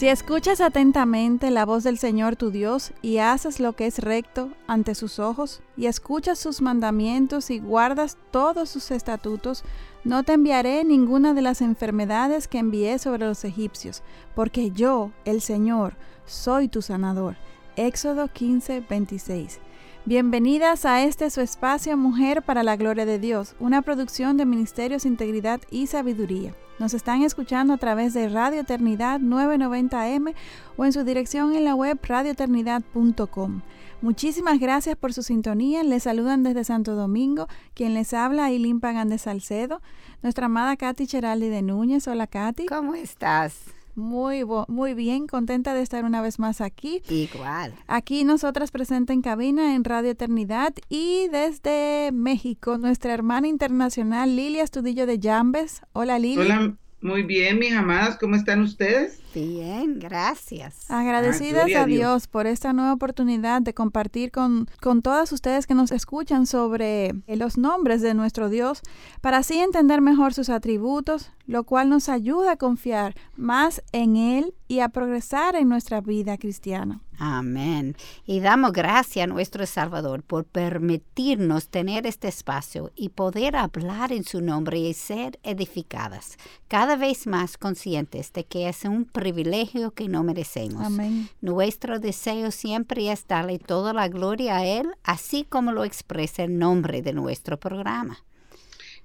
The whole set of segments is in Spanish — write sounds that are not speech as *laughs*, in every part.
Si escuchas atentamente la voz del Señor tu Dios y haces lo que es recto ante sus ojos, y escuchas sus mandamientos y guardas todos sus estatutos, no te enviaré ninguna de las enfermedades que envié sobre los egipcios, porque yo, el Señor, soy tu sanador. Éxodo 15, 26. Bienvenidas a este su espacio Mujer para la Gloria de Dios, una producción de Ministerios Integridad y Sabiduría. Nos están escuchando a través de Radio Eternidad 990M o en su dirección en la web radioeternidad.com. Muchísimas gracias por su sintonía. Les saludan desde Santo Domingo. Quien les habla, Ailín Pagan de Salcedo. Nuestra amada Katy Cheraldi de Núñez. Hola, Katy. ¿Cómo estás? Muy, muy bien, contenta de estar una vez más aquí. Igual. Aquí nosotras presentes en cabina en Radio Eternidad y desde México, nuestra hermana internacional Lilia Estudillo de Llambes. Hola Lilia. Hola, muy bien, mis amadas, ¿cómo están ustedes? Bien, gracias. Agradecidas a, Dios. por esta nueva oportunidad de compartir con, con todas ustedes que nos escuchan sobre los nombres de nuestro Dios, para así entender mejor sus atributos, lo cual nos ayuda a confiar más en Él y a progresar en nuestra vida cristiana. Amén. Y damos gracias a nuestro Salvador por permitirnos tener este espacio y poder hablar en su nombre y ser edificadas, cada vez más conscientes de que es un privilegio que no merecemos. Amén. Nuestro deseo siempre es darle toda la gloria a Él, así como lo expresa el nombre de nuestro programa.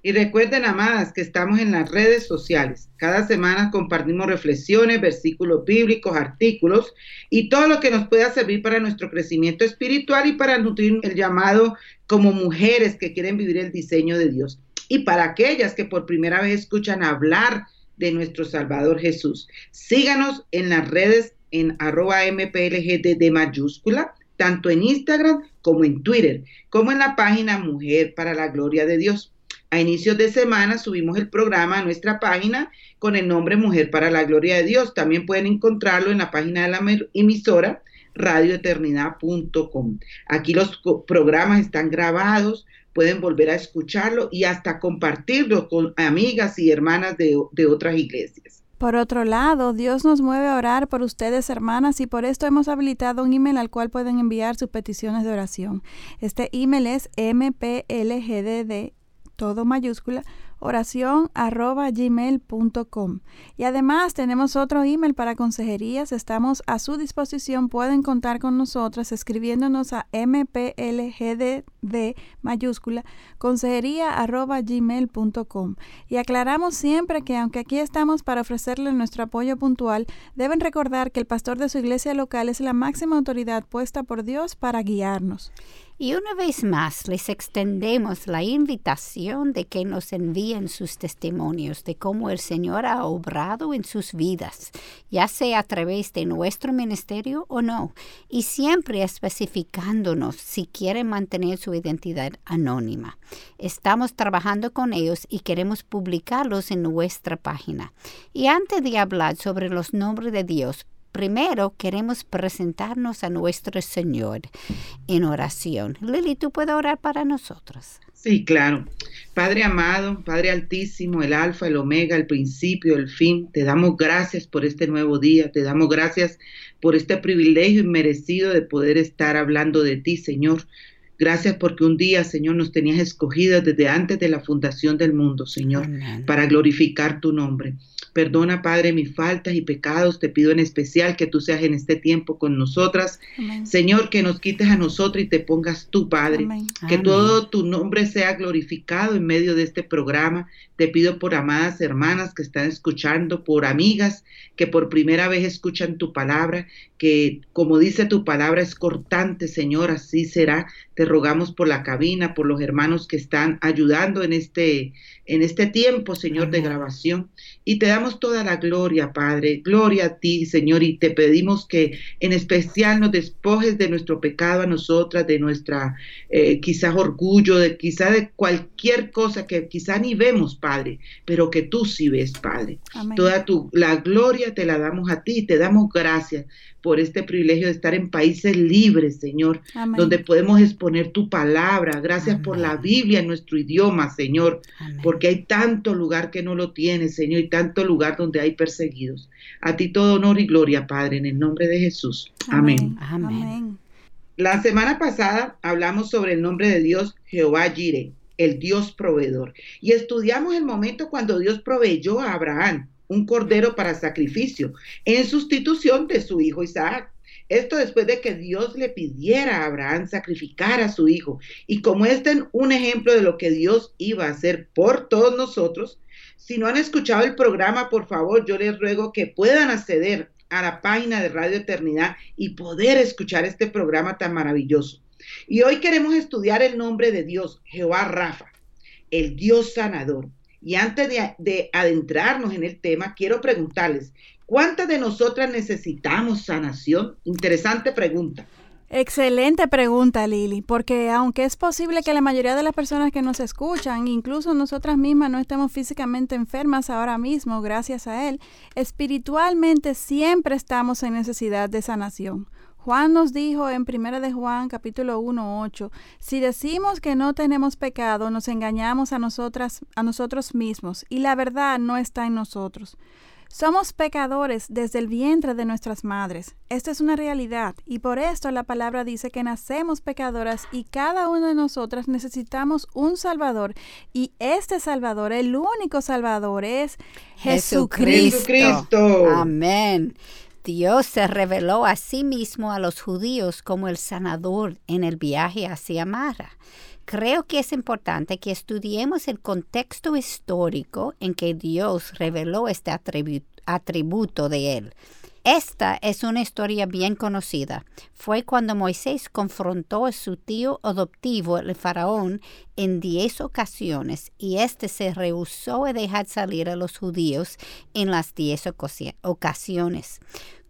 Y recuerden, amadas, que estamos en las redes sociales. Cada semana compartimos reflexiones, versículos bíblicos, artículos y todo lo que nos pueda servir para nuestro crecimiento espiritual y para nutrir el llamado como mujeres que quieren vivir el diseño de Dios. Y para aquellas que por primera vez escuchan hablar de nuestro Salvador Jesús. Síganos en las redes en arroba de mayúscula, tanto en Instagram como en Twitter, como en la página Mujer para la Gloria de Dios. A inicios de semana subimos el programa a nuestra página con el nombre Mujer para la Gloria de Dios. También pueden encontrarlo en la página de la emisora radioeternidad.com. Aquí los programas están grabados, pueden volver a escucharlo y hasta compartirlo con amigas y hermanas de, de otras iglesias. Por otro lado, Dios nos mueve a orar por ustedes, hermanas, y por esto hemos habilitado un email al cual pueden enviar sus peticiones de oración. Este email es mplgdd todo mayúscula, oración arroba gmail.com. Y además tenemos otro email para consejerías, estamos a su disposición, pueden contar con nosotras escribiéndonos a mplgdd mayúscula consejería arroba gmail.com. Y aclaramos siempre que aunque aquí estamos para ofrecerle nuestro apoyo puntual, deben recordar que el pastor de su iglesia local es la máxima autoridad puesta por Dios para guiarnos. Y una vez más les extendemos la invitación de que nos envíen sus testimonios de cómo el Señor ha obrado en sus vidas, ya sea a través de nuestro ministerio o no, y siempre especificándonos si quieren mantener su identidad anónima. Estamos trabajando con ellos y queremos publicarlos en nuestra página. Y antes de hablar sobre los nombres de Dios, primero queremos presentarnos a nuestro Señor en oración. Lili, ¿tú puedes orar para nosotros? Sí, claro. Padre amado, Padre altísimo, el alfa, el omega, el principio, el fin, te damos gracias por este nuevo día, te damos gracias por este privilegio inmerecido de poder estar hablando de ti, Señor. Gracias porque un día, Señor, nos tenías escogidas desde antes de la fundación del mundo, Señor, para glorificar tu nombre. Perdona, Padre, mis faltas y pecados. Te pido en especial que tú seas en este tiempo con nosotras. Señor, que nos quites a nosotros y te pongas tú, Padre. Que todo tu nombre sea glorificado en medio de este programa. Te pido por amadas hermanas que están escuchando, por amigas que por primera vez escuchan tu palabra, que como dice tu palabra es cortante, Señor, así será. Te rogamos por la cabina, por los hermanos que están ayudando en este en este tiempo, Señor, de grabación. Y te damos toda la gloria, Padre. Gloria a ti, Señor, y te pedimos que en especial nos despojes de nuestro pecado a nosotras, de nuestra eh, quizás orgullo, de quizás de cualquier cosa que quizás ni vemos, Padre, pero que tú sí ves, Padre. Toda tu, la gloria te la damos a ti, te damos gracias por este privilegio de estar en países libres, Señor, donde podemos exponer tu palabra. Gracias por la Biblia en nuestro idioma, Señor, porque hay tanto lugar que no lo tiene, Señor, y tanto lugar donde hay perseguidos. A ti todo honor y gloria, Padre, en el nombre de Jesús. Amén. Amén. La semana pasada hablamos sobre el nombre de Dios Jehová Jireh, el Dios proveedor, y estudiamos el momento cuando Dios proveyó a Abraham un cordero para sacrificio, en sustitución de su hijo Isaac. Esto después de que Dios le pidiera a Abraham sacrificar a su hijo. Y como este es un ejemplo de lo que Dios iba a hacer por todos nosotros, si no han escuchado el programa, por favor, yo les ruego que puedan acceder a la página de Radio Eternidad y poder escuchar este programa tan maravilloso. Y hoy queremos estudiar el nombre de Dios, Jehová Rafa, el Dios sanador. Y antes de, adentrarnos en el tema, quiero preguntarles, ¿cuántas de nosotras necesitamos sanación? Interesante pregunta. Excelente pregunta, Lili, porque aunque es posible que la mayoría de las personas que nos escuchan, incluso nosotras mismas, no estemos físicamente enfermas ahora mismo, gracias a Él, espiritualmente siempre estamos en necesidad de sanación. Juan nos dijo en 1 de Juan capítulo 1, 8, si decimos que no tenemos pecado, nos engañamos a nosotras, a nosotros mismos, y la verdad no está en nosotros. Somos pecadores desde el vientre de nuestras madres. Esto es una realidad y por esto la palabra dice que nacemos pecadoras y cada una de nosotras necesitamos un Salvador y este Salvador, el único Salvador es Jesucristo. Jesucristo. Amén. Dios se reveló a sí mismo a los judíos como el sanador en el viaje hacia Mara. Creo que es importante que estudiemos el contexto histórico en que Dios reveló este atributo de él. Esta es una historia bien conocida. Fue cuando Moisés confrontó a su tío adoptivo, el faraón, en diez ocasiones y éste se rehusó a dejar salir a los judíos en las diez ocasiones.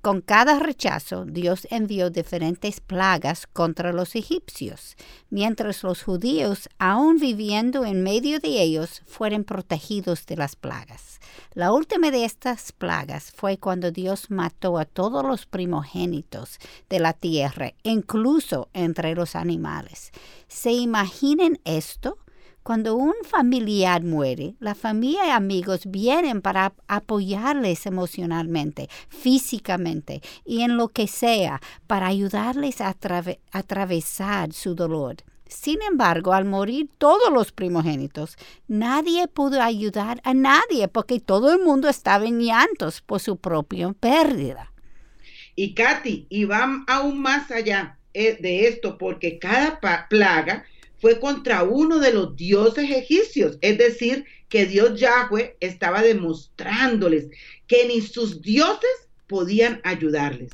Con cada rechazo, Dios envió diferentes plagas contra los egipcios, mientras los judíos, aún viviendo en medio de ellos, fueron protegidos de las plagas. La última de estas plagas fue cuando Dios mató a todos los primogénitos de la tierra, incluso entre los animales. ¿Se imaginen esto? Cuando un familiar muere, la familia y amigos vienen para apoyarles emocionalmente, físicamente y en lo que sea, para ayudarles a atravesar su dolor. Sin embargo, al morir todos los primogénitos, nadie pudo ayudar a nadie porque todo el mundo estaba en llantos por su propia pérdida. Y Katy, y van aún más allá eh, de esto porque cada plaga fue contra uno de los dioses egipcios, es decir, que Dios Yahweh estaba demostrándoles que ni sus dioses podían ayudarles.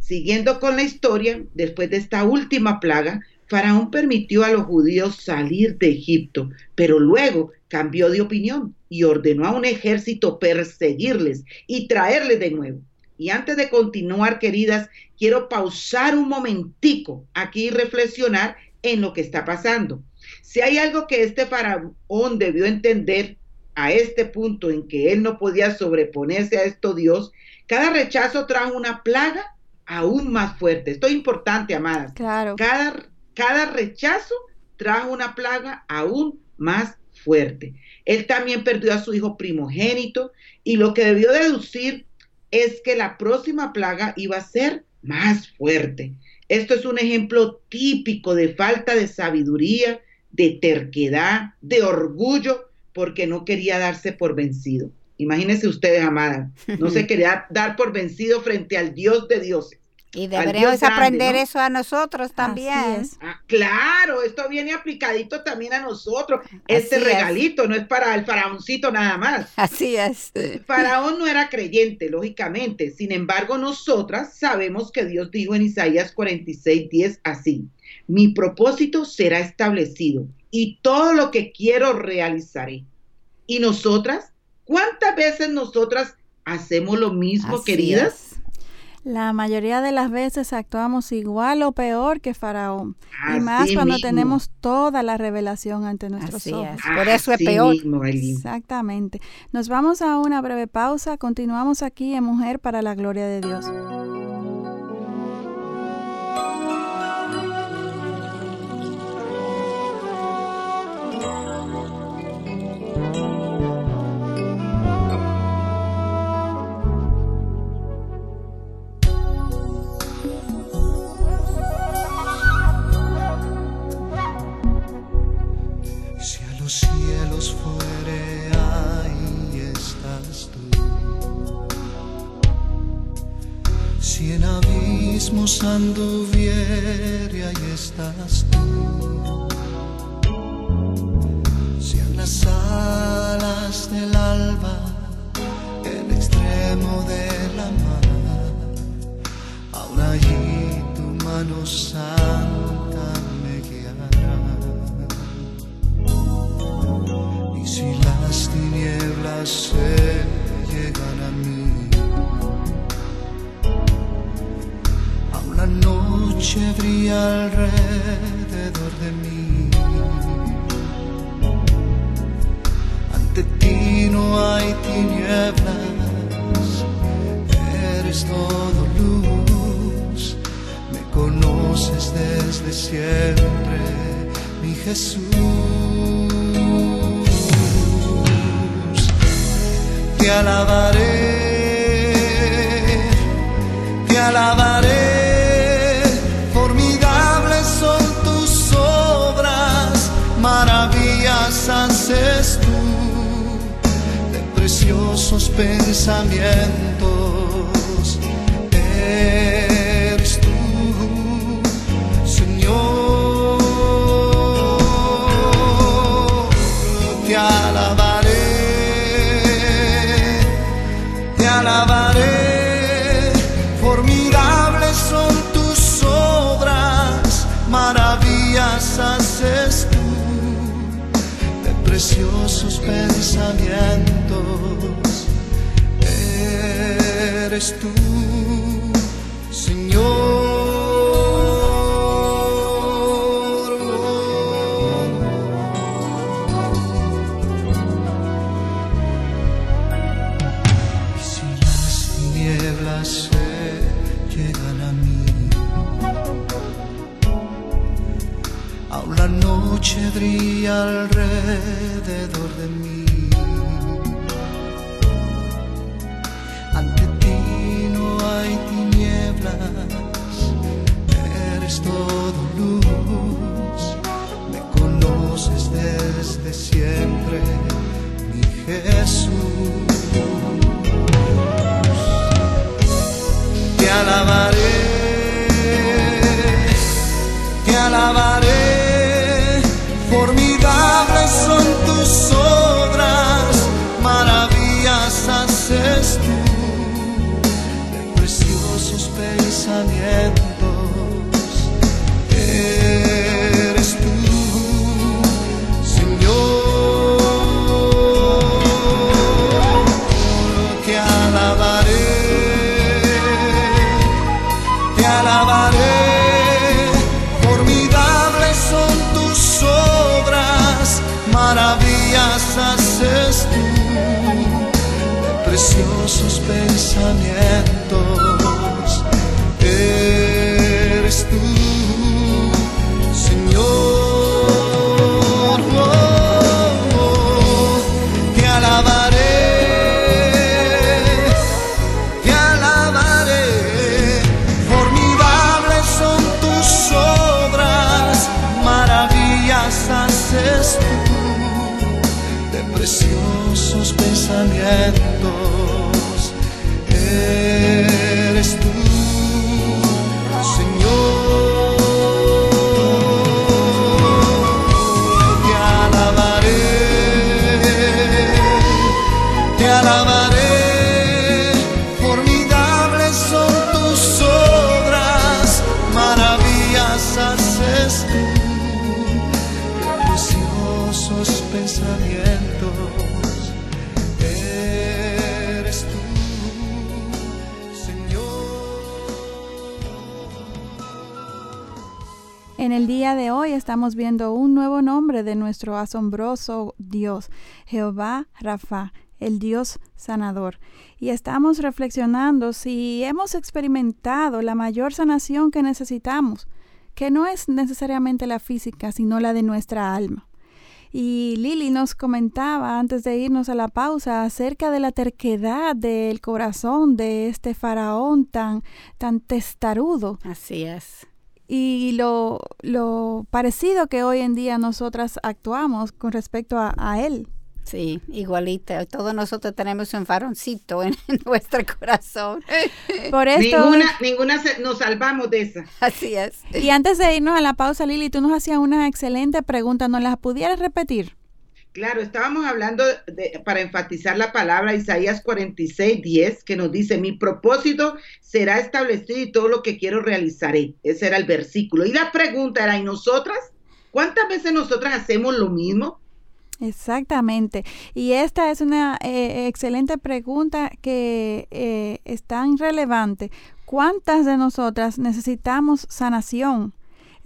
Siguiendo con la historia, después de esta última plaga, Faraón permitió a los judíos salir de Egipto, pero luego cambió de opinión y ordenó a un ejército perseguirles y traerles de nuevo. Y antes de continuar, queridas, quiero pausar un momentico aquí y reflexionar en lo que está pasando. Si hay algo que este faraón debió entender a este punto en que él no podía sobreponerse a esto Dios, cada rechazo trajo una plaga aún más fuerte. Esto es importante, amadas. Claro. Cada, cada rechazo trajo una plaga aún más fuerte. Él también perdió a su hijo primogénito y lo que debió deducir es que la próxima plaga iba a ser más fuerte. Esto es un ejemplo típico de falta de sabiduría, de terquedad, de orgullo, porque no quería darse por vencido. Imagínense ustedes, amadas, no se *laughs* quería dar por vencido frente al Dios de dioses. Y deberíamos aprender eso a nosotros también. Ah, claro, esto viene aplicadito también a nosotros. este regalito no es para el faraóncito nada más. *laughs* Así es. El faraón no era creyente, lógicamente. Sin embargo, nosotras sabemos que Dios dijo en Isaías 46, 10 así. Mi propósito será establecido y todo lo que quiero realizaré. ¿Y nosotras? ¿Cuántas veces nosotras hacemos lo mismo, queridas? La mayoría de las veces actuamos igual o peor que Faraón. y más cuando tenemos toda la revelación ante nuestros ojos. Por eso es peor. Exactamente. Nos vamos a una breve pausa. Continuamos aquí en Mujer para la Gloria de Dios. Anduviere, ahí estás tú. Si en las alas del alba, el extremo de la mar, aún allí tu mano santa me guiará. Y si las tinieblas se llegan a mí, noche brilla alrededor de mí. Ante ti no hay tinieblas, eres todo luz. Me conoces desde siempre, mi Jesús. Te alabaré, pensamientos. Eres tú, Señor. Te alabaré, te alabaré. Formidables son tus obras, maravillas haces tú preciosos pensamientos. Eres tú, día de hoy estamos viendo un nuevo nombre de nuestro asombroso Dios, Jehová Rafa, el Dios sanador. Y estamos reflexionando si hemos experimentado la mayor sanación que necesitamos, que no es necesariamente la física, sino la de nuestra alma. Y Lili nos comentaba antes de irnos a la pausa acerca de la terquedad del corazón de este faraón tan, tan testarudo. Así es. Y lo, lo parecido que hoy en día nosotras actuamos con respecto a, a él. Sí, igualita. Todos nosotros tenemos un faroncito *laughs* en, nuestro corazón. *laughs* Por esto. Ninguna, ninguna nos salvamos de esa. Así es. Y antes de irnos a la pausa, Lili, tú nos hacías una excelente pregunta. ¿Nos la pudieras repetir? Claro, estábamos hablando de, para enfatizar la palabra Isaías 46, 10, que nos dice, mi propósito será establecido y todo lo que quiero realizaré. Ese era el versículo. Y la pregunta era, ¿y nosotras? ¿Cuántas veces nosotras hacemos lo mismo? Exactamente. Y esta es una eh, excelente pregunta que eh, es tan relevante. ¿Cuántas de nosotras necesitamos sanación?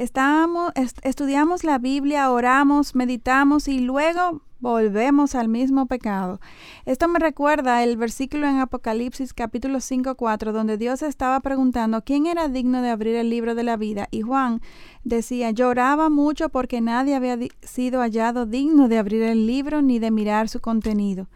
Estudiamos la Biblia, oramos, meditamos y luego volvemos al mismo pecado. Esto me recuerda el versículo en Apocalipsis capítulo 5, 4, donde Dios estaba preguntando quién era digno de abrir el libro de la vida y Juan decía, lloraba mucho porque nadie había sido hallado digno de abrir el libro ni de mirar su contenido.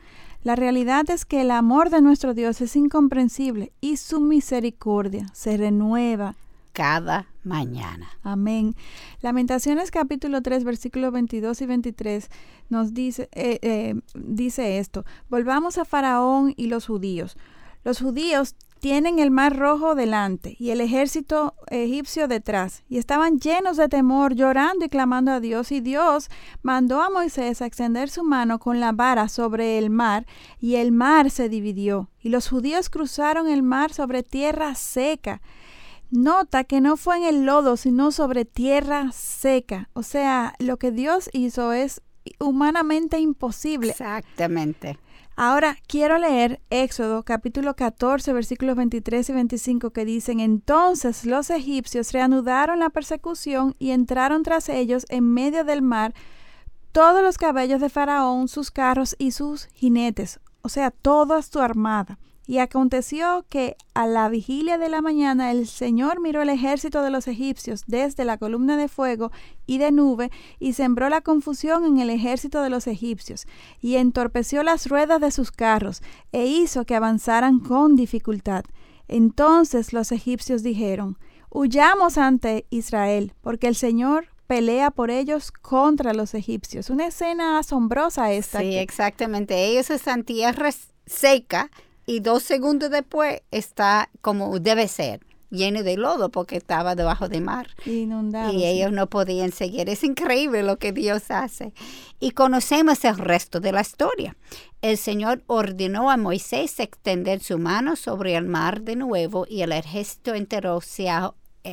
La realidad es que el amor de nuestro Dios es incomprensible y su misericordia se renueva cada mañana. Amén. Lamentaciones capítulo 3 versículos 22 y 23 nos dice, eh, eh, dice esto. Volvamos a Faraón y los judíos. Los judíos tienen el mar rojo delante y el ejército egipcio detrás, y estaban llenos de temor, llorando y clamando a Dios, y Dios mandó a Moisés a extender su mano con la vara sobre el mar, y el mar se dividió, y los judíos cruzaron el mar sobre tierra seca, Nota que no fue en el lodo, sino sobre tierra seca. O sea, lo que Dios hizo es humanamente imposible. Exactamente. Ahora quiero leer Éxodo capítulo 14 versículos 23 y 25 que dicen, entonces los egipcios reanudaron la persecución y entraron tras ellos en medio del mar todos los caballos de Faraón, sus carros y sus jinetes, o sea, toda su armada. Y aconteció que a la vigilia de la mañana el Señor miró el ejército de los egipcios desde la columna de fuego y de nube y sembró la confusión en el ejército de los egipcios y entorpeció las ruedas de sus carros e hizo que avanzaran con dificultad. Entonces los egipcios dijeron, Huyamos ante Israel, porque el Señor pelea por ellos contra los egipcios. Una escena asombrosa esta. Sí, exactamente. Ellos están tierra seca y dos segundos después está como debe ser, lleno de lodo porque estaba debajo de mar. Inundado. Y ellos no podían seguir. Es increíble lo que Dios hace. Y conocemos el resto de la historia. El Señor ordenó a Moisés extender su mano sobre el mar de nuevo y el ejército entero se, eh,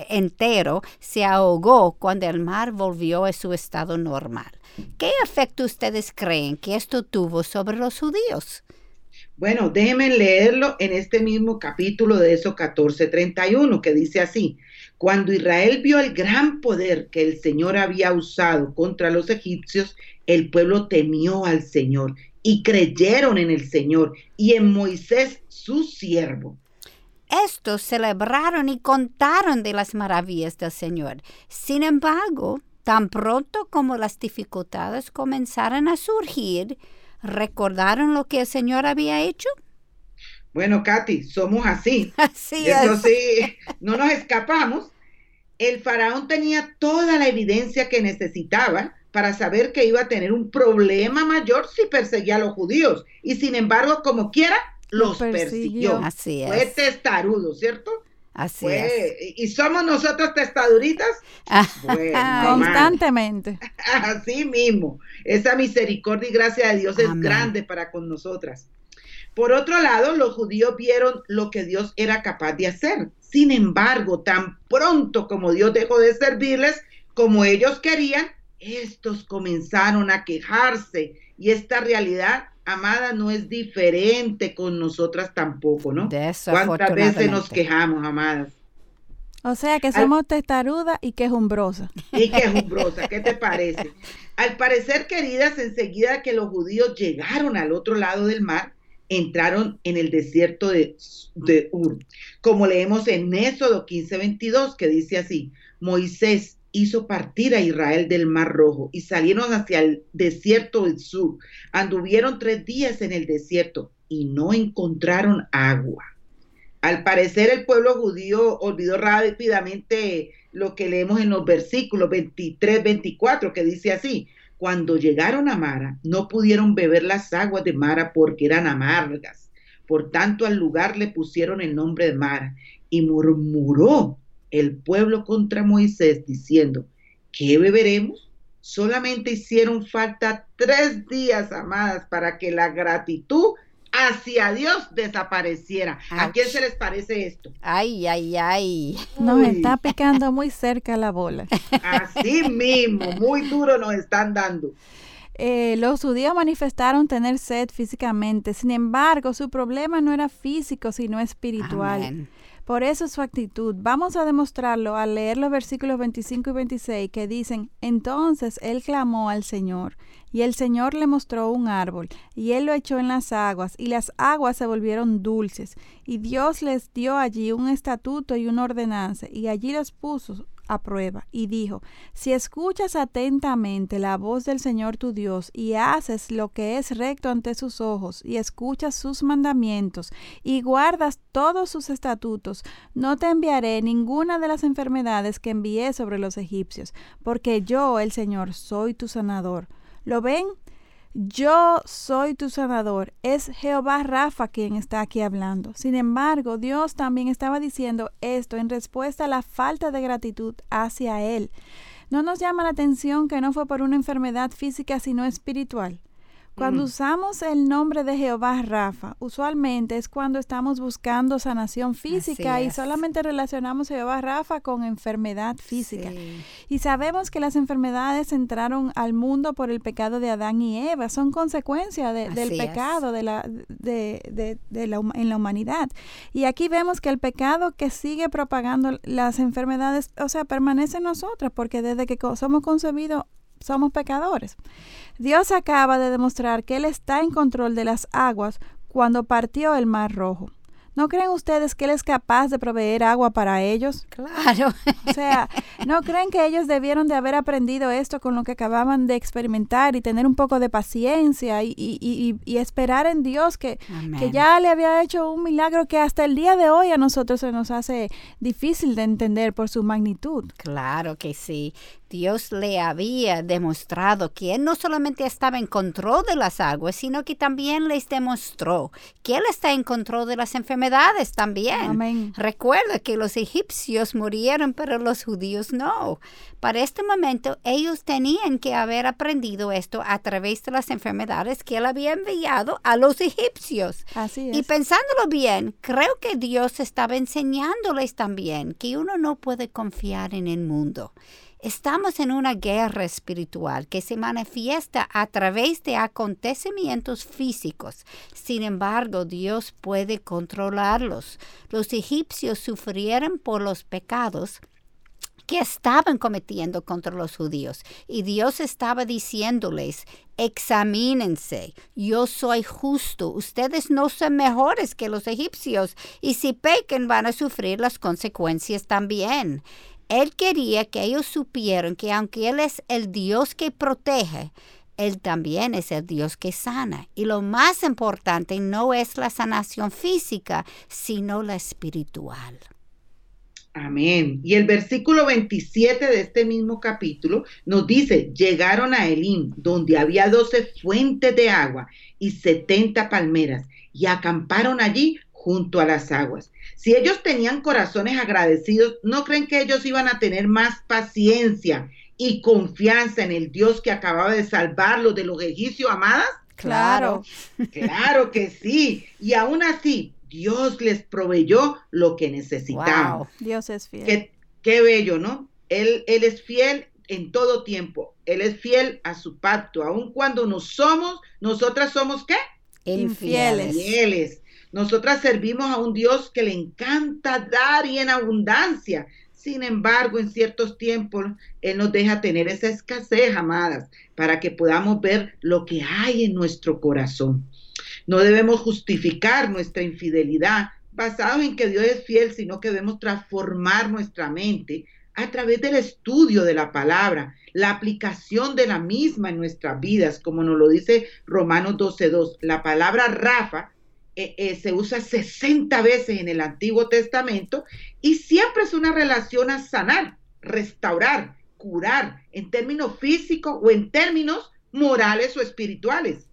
entero se ahogó cuando el mar volvió a su estado normal. ¿Qué efecto ustedes creen que esto tuvo sobre los judíos? Bueno, déjenme leerlo en este mismo capítulo de eso 14:31, que dice así, cuando Israel vio el gran poder que el Señor había usado contra los egipcios, el pueblo temió al Señor y creyeron en el Señor y en Moisés su siervo. Estos celebraron y contaron de las maravillas del Señor. Sin embargo, tan pronto como las dificultades comenzaron a surgir, ¿Recordaron lo que el Señor había hecho? Bueno, Katy, somos así. *laughs* Así Eso sí, no nos escapamos. El faraón tenía toda la evidencia que necesitaba para saber que iba a tener un problema mayor si perseguía a los judíos. Y sin embargo, como quiera, los persiguió. Así es. Fue testarudo, ¿cierto? Así es. ¿Y somos nosotros testaduritas? *laughs* Constantemente. *laughs* Así mismo. Esa misericordia y gracia de Dios es grande para con nosotras. Por otro lado, los judíos vieron lo que Dios era capaz de hacer. Sin embargo, tan pronto como Dios dejó de servirles como ellos querían, estos comenzaron a quejarse y esta realidad amada, no es diferente con nosotras tampoco, ¿no? ¿Cuántas veces nos quejamos, amadas? O sea que somos testaruda y que es umbrosa. Y que es umbrosa, ¿qué te parece? Al parecer, queridas, enseguida que los judíos llegaron al otro lado del mar, entraron en el desierto de, de Ur. Como leemos en Éxodo 15:22, que dice así, Moisés hizo partir a Israel del Mar Rojo y salieron hacia el desierto del sur. Anduvieron tres días en el desierto y no encontraron agua. Al parecer el pueblo judío olvidó rápidamente lo que leemos en los versículos 23, 24, que dice así, cuando llegaron a Mara, no pudieron beber las aguas de Mara porque eran amargas. Por tanto, al lugar le pusieron el nombre de Mara y murmuró el pueblo contra Moisés diciendo, ¿qué beberemos? Solamente hicieron falta tres días, amadas, para que la gratitud hacia Dios desapareciera. ¿A quién se les parece esto? Ay, ay, ay. Nos está picando muy cerca la bola. Así mismo, muy duro nos están dando. Eh, los judíos manifestaron tener sed físicamente, sin embargo, su problema no era físico, sino espiritual. Amén. Por eso su actitud. Vamos a demostrarlo al leer los versículos 25 y 26 que dicen, entonces él clamó al Señor y el Señor le mostró un árbol y él lo echó en las aguas y las aguas se volvieron dulces y Dios les dio allí un estatuto y una ordenanza y allí los puso prueba y dijo, si escuchas atentamente la voz del Señor tu Dios y haces lo que es recto ante sus ojos y escuchas sus mandamientos y guardas todos sus estatutos, no te enviaré ninguna de las enfermedades que envié sobre los egipcios, porque yo, el Señor, soy tu sanador. ¿Lo ven? Yo soy tu sanador. Es Jehová Rafa quien está aquí hablando. Sin embargo, Dios también estaba diciendo esto en respuesta a la falta de gratitud hacia Él. ¿No nos llama la atención que no fue por una enfermedad física sino espiritual? Cuando usamos el nombre de Jehová Rafa, usualmente es cuando estamos buscando sanación física y solamente relacionamos Jehová Rafa con enfermedad física. Sí. Y sabemos que las enfermedades entraron al mundo por el pecado de Adán y Eva, son consecuencia de- del pecado de la, de, de- la, en la humanidad. Y aquí vemos que el pecado que sigue propagando las enfermedades, o sea, permanece en nosotros, porque desde que somos concebidos somos pecadores. Dios acaba de demostrar que Él está en control de las aguas cuando partió el Mar Rojo. ¿No creen ustedes que Él es capaz de proveer agua para ellos? Claro. O sea, ¿no creen que ellos debieron de haber aprendido esto con lo que acababan de experimentar y tener un poco de paciencia y, y- y- y esperar en Dios que, que ya le había hecho un milagro que hasta el día de hoy a nosotros se nos hace difícil de entender por su magnitud? Claro que sí. Dios le había demostrado que Él no solamente estaba en control de las aguas, sino que también les demostró que Él está en control de las enfermedades también. Amén. Recuerda que los egipcios murieron, pero los judíos no. Para este momento, ellos tenían que haber aprendido esto a través de las enfermedades que Él había enviado a los egipcios. Así Y es. pensándolo bien, creo que Dios estaba enseñándoles también que uno no puede confiar en el mundo. Estamos en una guerra espiritual que se manifiesta a través de acontecimientos físicos. Sin embargo, Dios puede controlarlos. Los egipcios sufrieron por los pecados que estaban cometiendo contra los judíos. Y Dios estaba diciéndoles, examínense, yo soy justo, ustedes no son mejores que los egipcios, y si pequen van a sufrir las consecuencias también. Él quería que ellos supieran que aunque Él es el Dios que protege, Él también es el Dios que sana. Y lo más importante no es la sanación física, sino la espiritual. Amén. Y el versículo 27 de este mismo capítulo nos dice, llegaron a Elim, donde había doce fuentes de agua y setenta palmeras, y acamparon allí junto a las aguas. Si ellos tenían corazones agradecidos, ¿no creen que ellos iban a tener más paciencia y confianza en el Dios que acababa de salvarlos de los egipcios, amadas? Claro. Claro que sí. Y aún así, Dios les proveyó lo que necesitaban. Wow. Dios es fiel. Qué, qué bello, ¿no? Él, él es fiel en todo tiempo. Él es fiel a su pacto, aun cuando no somos, nosotras somos qué? Infieles. Fieles. Nosotras servimos a un Dios que le encanta dar y en abundancia. Sin embargo, en ciertos tiempos, Él nos deja tener esa escasez, amadas, para que podamos ver lo que hay en nuestro corazón. No debemos justificar nuestra infidelidad basado en que Dios es fiel, sino que debemos transformar nuestra mente a través del estudio de la palabra, la aplicación de la misma en nuestras vidas, como nos lo dice Romanos 12.2. La palabra Rafa eh, eh, se usa 60 veces en el Antiguo Testamento y siempre es una relación a sanar, restaurar, curar, en términos físicos o en términos morales o espirituales.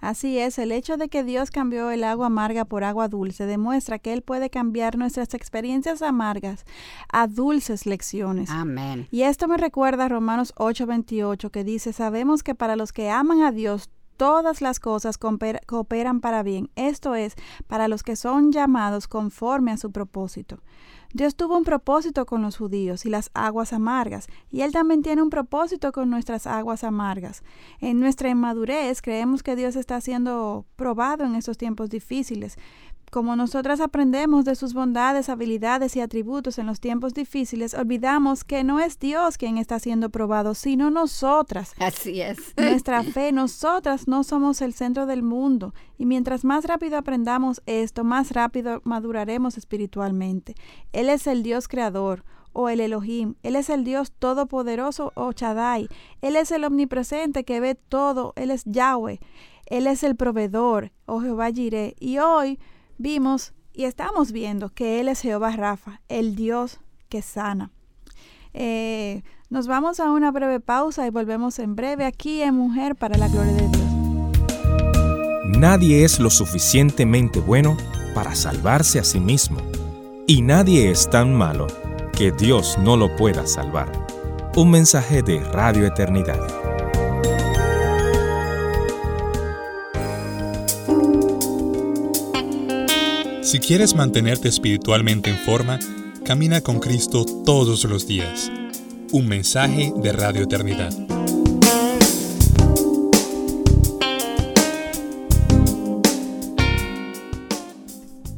Así es, el hecho de que Dios cambió el agua amarga por agua dulce demuestra que Él puede cambiar nuestras experiencias amargas a dulces lecciones. Amén. Y esto me recuerda a Romanos 8:28 que dice, sabemos que para los que aman a Dios, todas las cosas cooperan para bien, esto es, para los que son llamados conforme a su propósito. Dios tuvo un propósito con los judíos y las aguas amargas, y Él también tiene un propósito con nuestras aguas amargas. En nuestra inmadurez creemos que Dios está siendo probado en estos tiempos difíciles, como nosotras aprendemos de sus bondades, habilidades y atributos en los tiempos difíciles, olvidamos que no es Dios quien está siendo probado, sino nosotras. Así es. Nuestra *laughs* fe, nosotras no somos el centro del mundo. Y mientras más rápido aprendamos esto, más rápido maduraremos espiritualmente. Él es el Dios creador o el Elohim. Él es el Dios todopoderoso o Chadai. Él es el omnipresente que ve todo. Él es Yahweh. Él es el proveedor o Jehová Jireh. Y hoy vimos y estamos viendo que Él es Jehová Rafa, el Dios que sana. Eh, nos vamos a una breve pausa y volvemos en breve aquí en Mujer para la Gloria de Dios. Nadie es lo suficientemente bueno para salvarse a sí mismo, y nadie es tan malo que Dios no lo pueda salvar. Un mensaje de Radio Eternidad. Si quieres mantenerte espiritualmente en forma, camina con Cristo todos los días. Un mensaje de Radio Eternidad.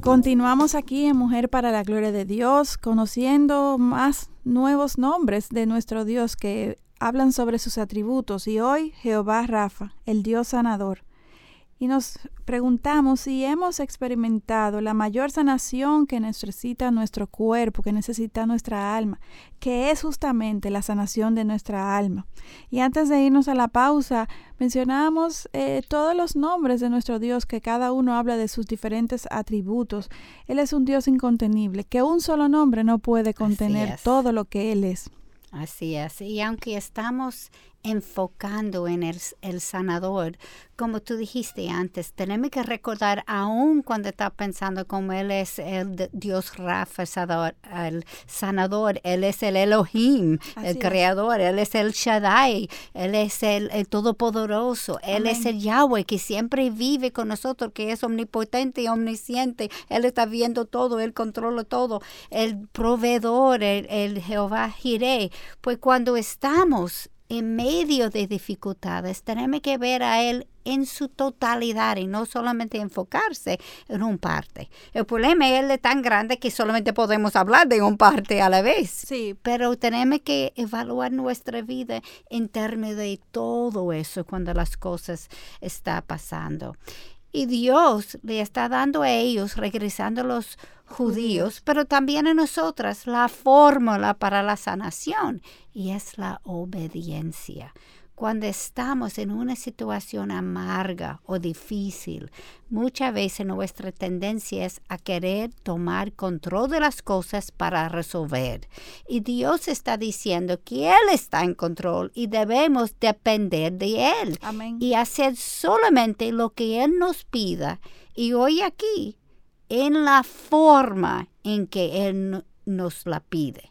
Continuamos aquí en Mujer para la Gloria de Dios, conociendo más nuevos nombres de nuestro Dios que hablan sobre sus atributos y hoy Jehová Rafa, el Dios sanador y nos preguntamos si hemos experimentado la mayor sanación que necesita nuestro cuerpo, que necesita nuestra alma, que es justamente la sanación de nuestra alma. Y antes de irnos a la pausa, mencionamos eh, todos los nombres de nuestro Dios, que cada uno habla de sus diferentes atributos. Él es un Dios incontenible, que un solo nombre no puede contener todo lo que Él es. Así es. Y aunque estamos enfocando en el, el, sanador. Como tú dijiste antes, tenemos que recordar aún cuando está pensando como Él es el Dios Rafa, el sanador, Él es el Elohim, el creador, Él es el Shaddai, Él es el, Todopoderoso, Él es el Yahweh que siempre vive con nosotros, que es omnipotente y omnisciente, Él está viendo todo, Él controla todo, el proveedor, el, el Jehová Jireh. Pues cuando estamos en medio de dificultades, tenemos que ver a Él en su totalidad y no solamente enfocarse en un parte. El problema es Él es tan grande que solamente podemos hablar de un parte a la vez. Sí. Pero tenemos que evaluar nuestra vida en términos de todo eso cuando las cosas están pasando. Y Dios le está dando a ellos, regresando los judíos, pero también a nosotras, la fórmula para la sanación, y es la obediencia. Cuando estamos en una situación amarga o difícil, muchas veces nuestra tendencia es a querer tomar control de las cosas para resolver. Y Dios está diciendo que Él está en control y debemos depender de Él. Y hacer solamente lo que Él nos pida. Y hoy aquí, en la forma en que Él nos la pide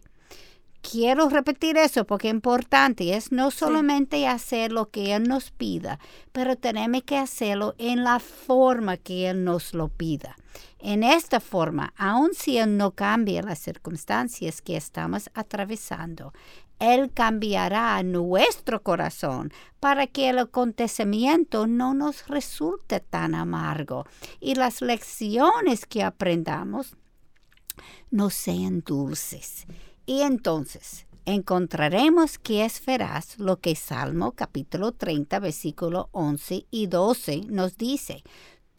quiero repetir eso porque es importante. Es no solamente hacer lo que Él nos pida, pero tenemos que hacerlo en la forma que Él nos lo pida. En esta forma, aun si Él no cambia las circunstancias que estamos atravesando, Él cambiará nuestro corazón para que el acontecimiento no nos resulte tan amargo y las lecciones que aprendamos no sean dulces Y entonces encontraremos que es veraz lo que Salmo capítulo 30 versículo 11 y 12 nos dice.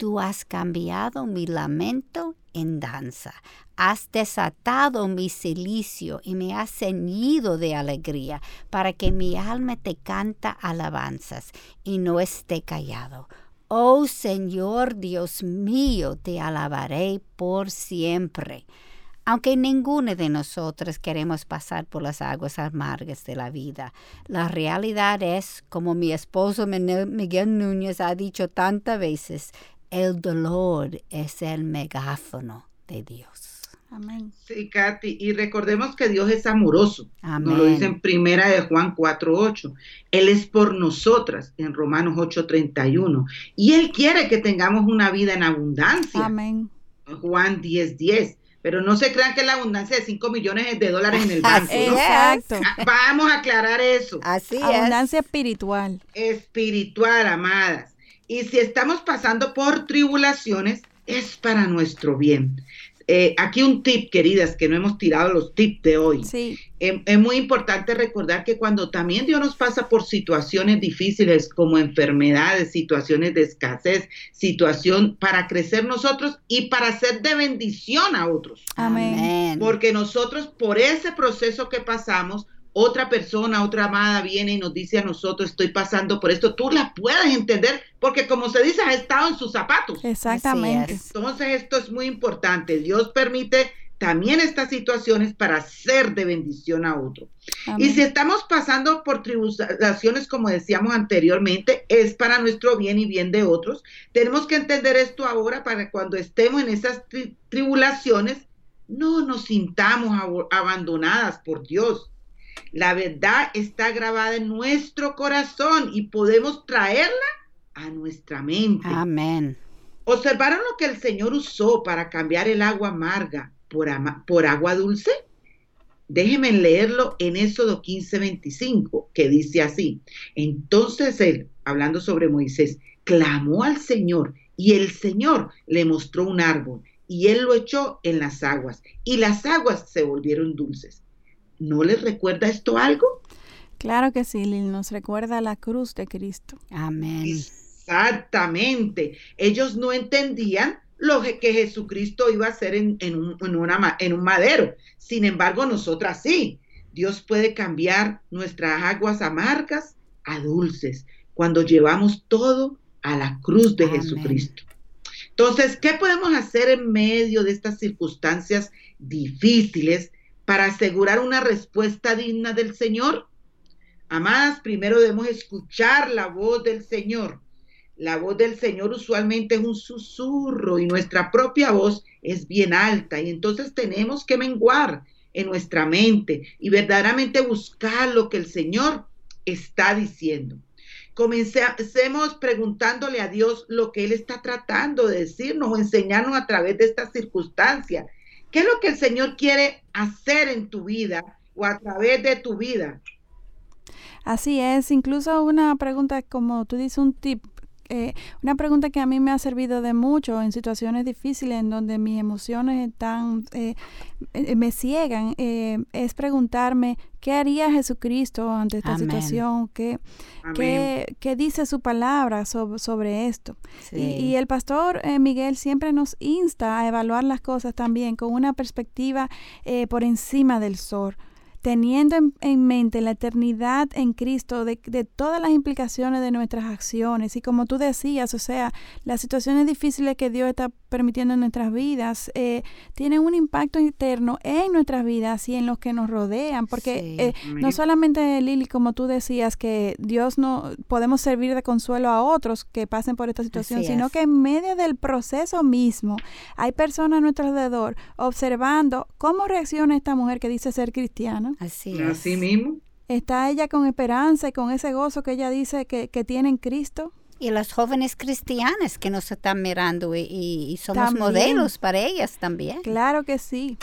Tú has cambiado mi lamento en danza, has desatado mi silicio y me has ceñido de alegría, para que mi alma te canta alabanzas y no esté callado. Oh Señor Dios mío, te alabaré por siempre. Aunque ninguno de nosotros queremos pasar por las aguas amargas de la vida, la realidad es, como mi esposo Miguel Núñez ha dicho tantas veces, el dolor es el megáfono de Dios. Amén. Sí, Katy, y recordemos que Dios es amoroso. Amén. Nos lo dice en primera de Juan 4.8. Él es por nosotras en Romanos 8.31. Y Él quiere que tengamos una vida en abundancia. Amén. Juan 10.10. Pero no se crean que la abundancia de 5 millones de dólares en el *laughs* banco. Exacto. Ah, Vamos a aclarar eso. Así es. Abundancia espiritual. Espiritual, amadas. Y si estamos pasando por tribulaciones, es para nuestro bien. Eh, aquí un tip, queridas, que no hemos tirado los tips de hoy. Sí. Eh, es muy importante recordar que cuando también Dios nos pasa por situaciones difíciles como enfermedades, situaciones de escasez, situación para crecer nosotros y para ser de bendición a otros. Amén. Porque nosotros por ese proceso que pasamos, otra persona, otra amada viene y nos dice a nosotros, estoy pasando por esto, tú la puedes entender porque como se dice, has estado en sus zapatos. Exactamente. Es. Entonces esto es muy importante. Dios permite también estas situaciones para ser de bendición a otro. Amén. Y si estamos pasando por tribulaciones, como decíamos anteriormente, es para nuestro bien y bien de otros. Tenemos que entender esto ahora para que cuando estemos en esas tri- tribulaciones, no nos sintamos abo- abandonadas por Dios. La verdad está grabada en nuestro corazón y podemos traerla a nuestra mente. Amén. ¿Observaron lo que el Señor usó para cambiar el agua amarga por, ama- por agua dulce? Déjenme leerlo en Éxodo 15:25, que dice así. Entonces él, hablando sobre Moisés, clamó al Señor y el Señor le mostró un árbol y él lo echó en las aguas y las aguas se volvieron dulces. ¿No les recuerda esto algo? Claro que sí, Lil, nos recuerda la cruz de Cristo. Amén. Exactamente. Ellos no entendían lo que Jesucristo iba a hacer en, en un, en una ma- en un madero. Sin embargo, nosotras sí. Dios puede cambiar nuestras aguas amargas a dulces cuando llevamos todo a la cruz de Amén. Jesucristo. Entonces, ¿qué podemos hacer en medio de estas circunstancias difíciles para asegurar una respuesta digna del Señor? Amadas, primero debemos escuchar la voz del Señor. La voz del Señor usualmente es un susurro y nuestra propia voz es bien alta y entonces tenemos que menguar en nuestra mente y verdaderamente buscar lo que el Señor está diciendo. Comencemos preguntándole a Dios lo que Él está tratando de decirnos o enseñarnos a través de estas circunstancias. ¿Qué es lo que el Señor quiere hacer en tu vida o a través de tu vida? Así es, incluso una pregunta, como tú dices, un tip, eh, una pregunta que a mí me ha servido de mucho en situaciones difíciles en donde mis emociones están, eh, eh, me ciegan, eh, es preguntarme, ¿qué haría Jesucristo ante esta Amén. situación? ¿Qué, qué, qué dice su palabra sobre, sobre esto? Sí. Y, y el pastor eh, Miguel siempre nos insta a evaluar las cosas también con una perspectiva eh, por encima del sol, teniendo en, en mente la eternidad en Cristo de, de todas las implicaciones de nuestras acciones. Y como tú decías, o sea, las situaciones difíciles que Dios está permitiendo en nuestras vidas eh, tienen un impacto eterno en nuestras vidas y en los que nos rodean, porque Sí. eh, no solamente Lili, como tú decías, que Dios no podemos servir de consuelo a otros que pasen por esta situación, Así sino es. que en medio del proceso mismo hay personas a nuestro alrededor observando cómo reacciona esta mujer que dice ser cristiana. Así es. Así mismo. ¿Está ella con esperanza y con ese gozo que ella dice que, que tiene en Cristo? Y las jóvenes cristianas que nos están mirando y, y- somos También. modelos para ellas también. Claro que sí.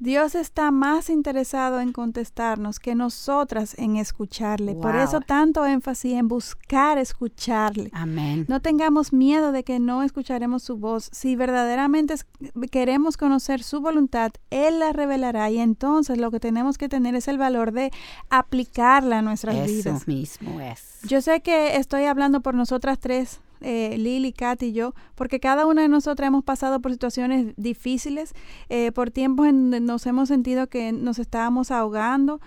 Dios está más interesado en contestarnos que nosotras en escucharle. Por eso tanto énfasis en buscar escucharle. Amén. No tengamos miedo de que no escucharemos su voz. Si verdaderamente queremos conocer su voluntad, Él la revelará y entonces lo que tenemos que tener es el valor de aplicarla a nuestras Eso vidas. mismo es. Yo sé que estoy hablando por nosotras tres, eh, Lili, Kat y yo, porque cada una de nosotras hemos pasado por situaciones difíciles, eh, por tiempos en donde nos hemos sentido que nos estábamos ahogando,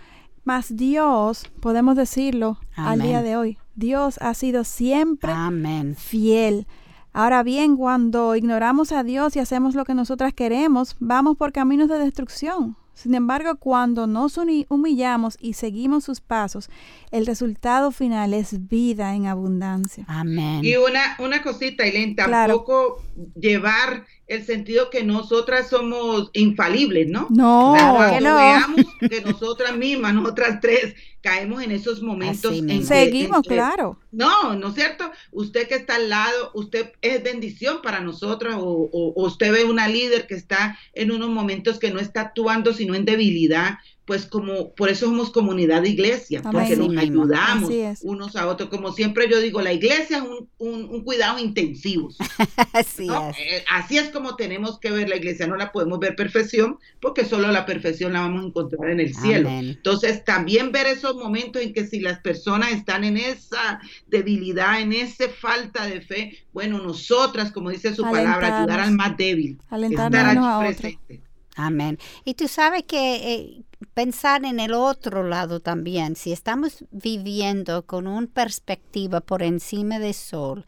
mas Dios, podemos decirlo al día de hoy, Dios ha sido siempre Amén. fiel. Ahora bien, cuando ignoramos a Dios y hacemos lo que nosotras queremos, vamos por caminos de destrucción. Sin embargo, cuando nos humillamos y seguimos sus pasos, el resultado final es vida en abundancia. Amén. Y una, una cosita, Claro. tampoco llevar el sentido que nosotras somos infalibles, ¿no? No, Claro que no. veamos que nosotras mismas, nosotras tres, caemos en esos momentos Así en que- Seguimos, en que- claro. No, ¿no es cierto? Usted que está al lado, usted es bendición para nosotras o, o- o usted ve una líder que está en unos momentos que no está actuando sino en debilidad, pues como por eso somos comunidad de iglesia, Amén. porque nos ayudamos unos a otros. Como siempre yo digo, la iglesia es un, un, un cuidado intensivo. *laughs* Así ¿no? es. Eh, así es como tenemos que ver la iglesia, no la podemos ver perfección, porque solo la perfección la vamos a encontrar en el cielo. Amén. Entonces, también ver esos momentos en que si las personas están en esa debilidad, en esa falta de fe, bueno, nosotras, como dice su palabra, ayudar al más débil, Alentarnos estar aquí presente. Amén. Y tú sabes que eh, pensar en el otro lado también, si estamos viviendo con una perspectiva por encima del sol,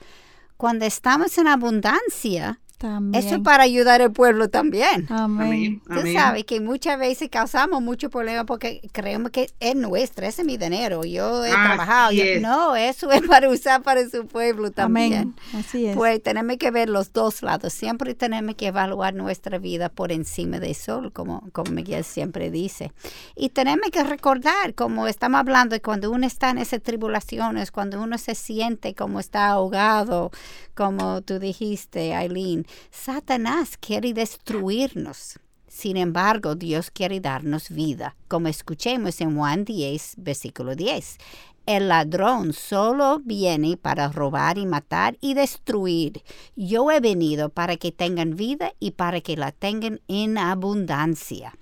cuando estamos en abundancia, También. eso es para ayudar al pueblo también. Amén. Amén. Tú amén. sabes que muchas veces causamos mucho problema porque creemos que es nuestra, ese es mi dinero, yo he Así trabajado. yo- es. no, eso es para usar para su pueblo también. Amén. Así es. Pues tenemos que ver los dos lados. Siempre tenemos que evaluar nuestra vida por encima del sol, como, como Miguel siempre dice. Y tenemos que recordar, como estamos hablando, cuando uno está en esas tribulaciones, cuando uno se siente como está ahogado, como tú dijiste, Aileen, Satanás quiere destruirnos. Sin embargo, Dios quiere darnos vida, como escuchemos en Juan 10, versículo 10. El ladrón solo viene para robar y matar y destruir. Yo he venido para que tengan vida y para que la tengan en abundancia.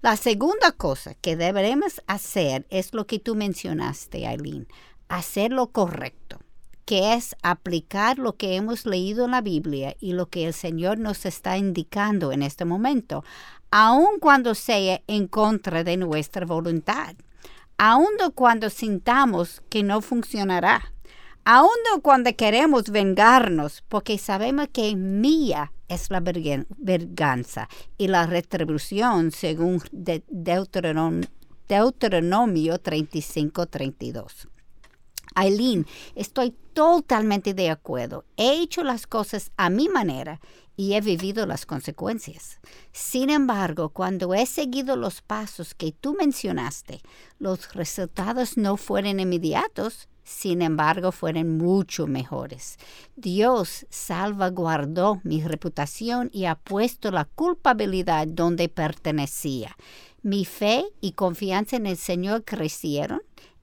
La segunda cosa que deberemos hacer es lo que tú mencionaste, Aileen, hacer lo correcto, que es aplicar lo que hemos leído en la Biblia y lo que el Señor nos está indicando en este momento, aun cuando sea en contra de nuestra voluntad aun cuando sintamos que no funcionará, aun cuando queremos vengarnos, porque sabemos que mía es la venganza y la retribución según de- Deuteronom- Deuteronomio 35-32. Aileen, estoy totalmente de acuerdo. He hecho las cosas a mi manera y he vivido las consecuencias. Sin embargo, cuando he seguido los pasos que tú mencionaste, los resultados no fueron inmediatos, sin embargo, fueron mucho mejores. Dios salvaguardó mi reputación y ha puesto la culpabilidad donde pertenecía. Mi fe y confianza en el Señor crecieron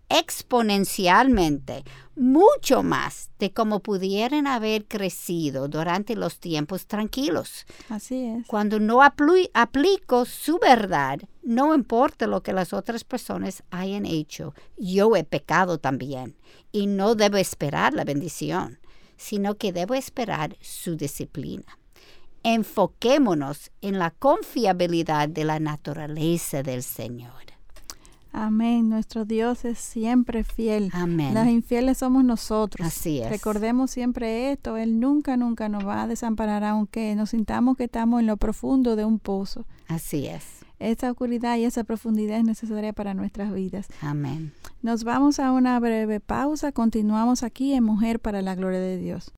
exponencialmente, mucho más de como pudieran haber crecido durante los tiempos tranquilos. Así es. Cuando no aplu- aplico su verdad, no importa lo que las otras personas hayan hecho, yo he pecado también y no debo esperar la bendición, sino que debo esperar su disciplina. Enfoquémonos en la confiabilidad de la naturaleza del Señor. Amén. Nuestro Dios es siempre fiel. Amén. Las infieles somos nosotros. Así es. Recordemos siempre esto. Él nunca, nunca nos va a desamparar aunque nos sintamos que estamos en lo profundo de un pozo. Así es. Esa oscuridad y esa profundidad es necesaria para nuestras vidas. Amén. Nos vamos a una breve pausa. Continuamos aquí en Mujer para la Gloria de Dios.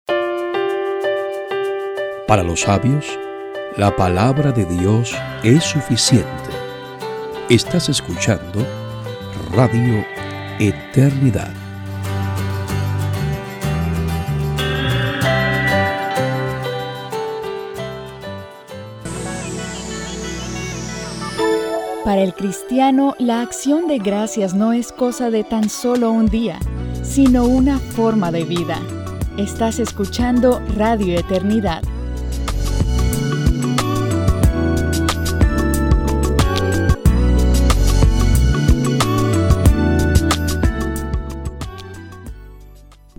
Para los sabios, la palabra de Dios es suficiente. Estás escuchando Radio Eternidad. Para el cristiano, la acción de gracias no es cosa de tan solo un día, sino una forma de vida. Estás escuchando Radio Eternidad.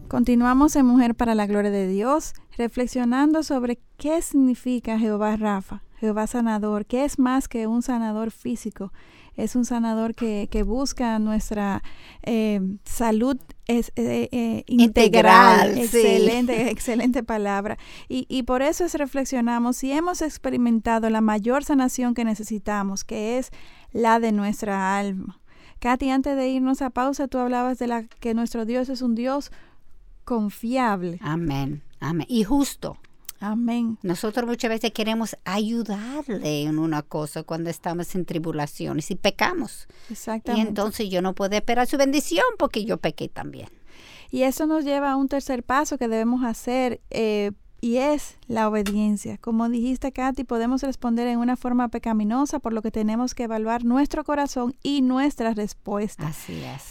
Continuamos en Mujer para la Gloria de Dios, reflexionando sobre qué significa Jehová Rafa, Jehová sanador, que es más que un sanador físico, es un sanador que, busca nuestra eh, salud es, eh, eh, integral. excelente, excelente palabra. Y, y por eso es reflexionamos si hemos experimentado la mayor sanación que necesitamos, que es la de nuestra alma. Katy, antes de irnos a pausa, tú hablabas de la que nuestro Dios es un Dios confiable. Amén, amén. Y justo. Amén. Nosotros muchas veces queremos ayudarle en una cosa cuando estamos en tribulaciones y pecamos. Exactamente. Y entonces yo no puedo esperar su bendición porque yo pequé también. Y eso nos lleva a un tercer paso que debemos hacer eh, y es la obediencia. Como dijiste, Katy, podemos responder en una forma pecaminosa, por lo que tenemos que evaluar nuestro corazón y nuestra respuesta. Así es.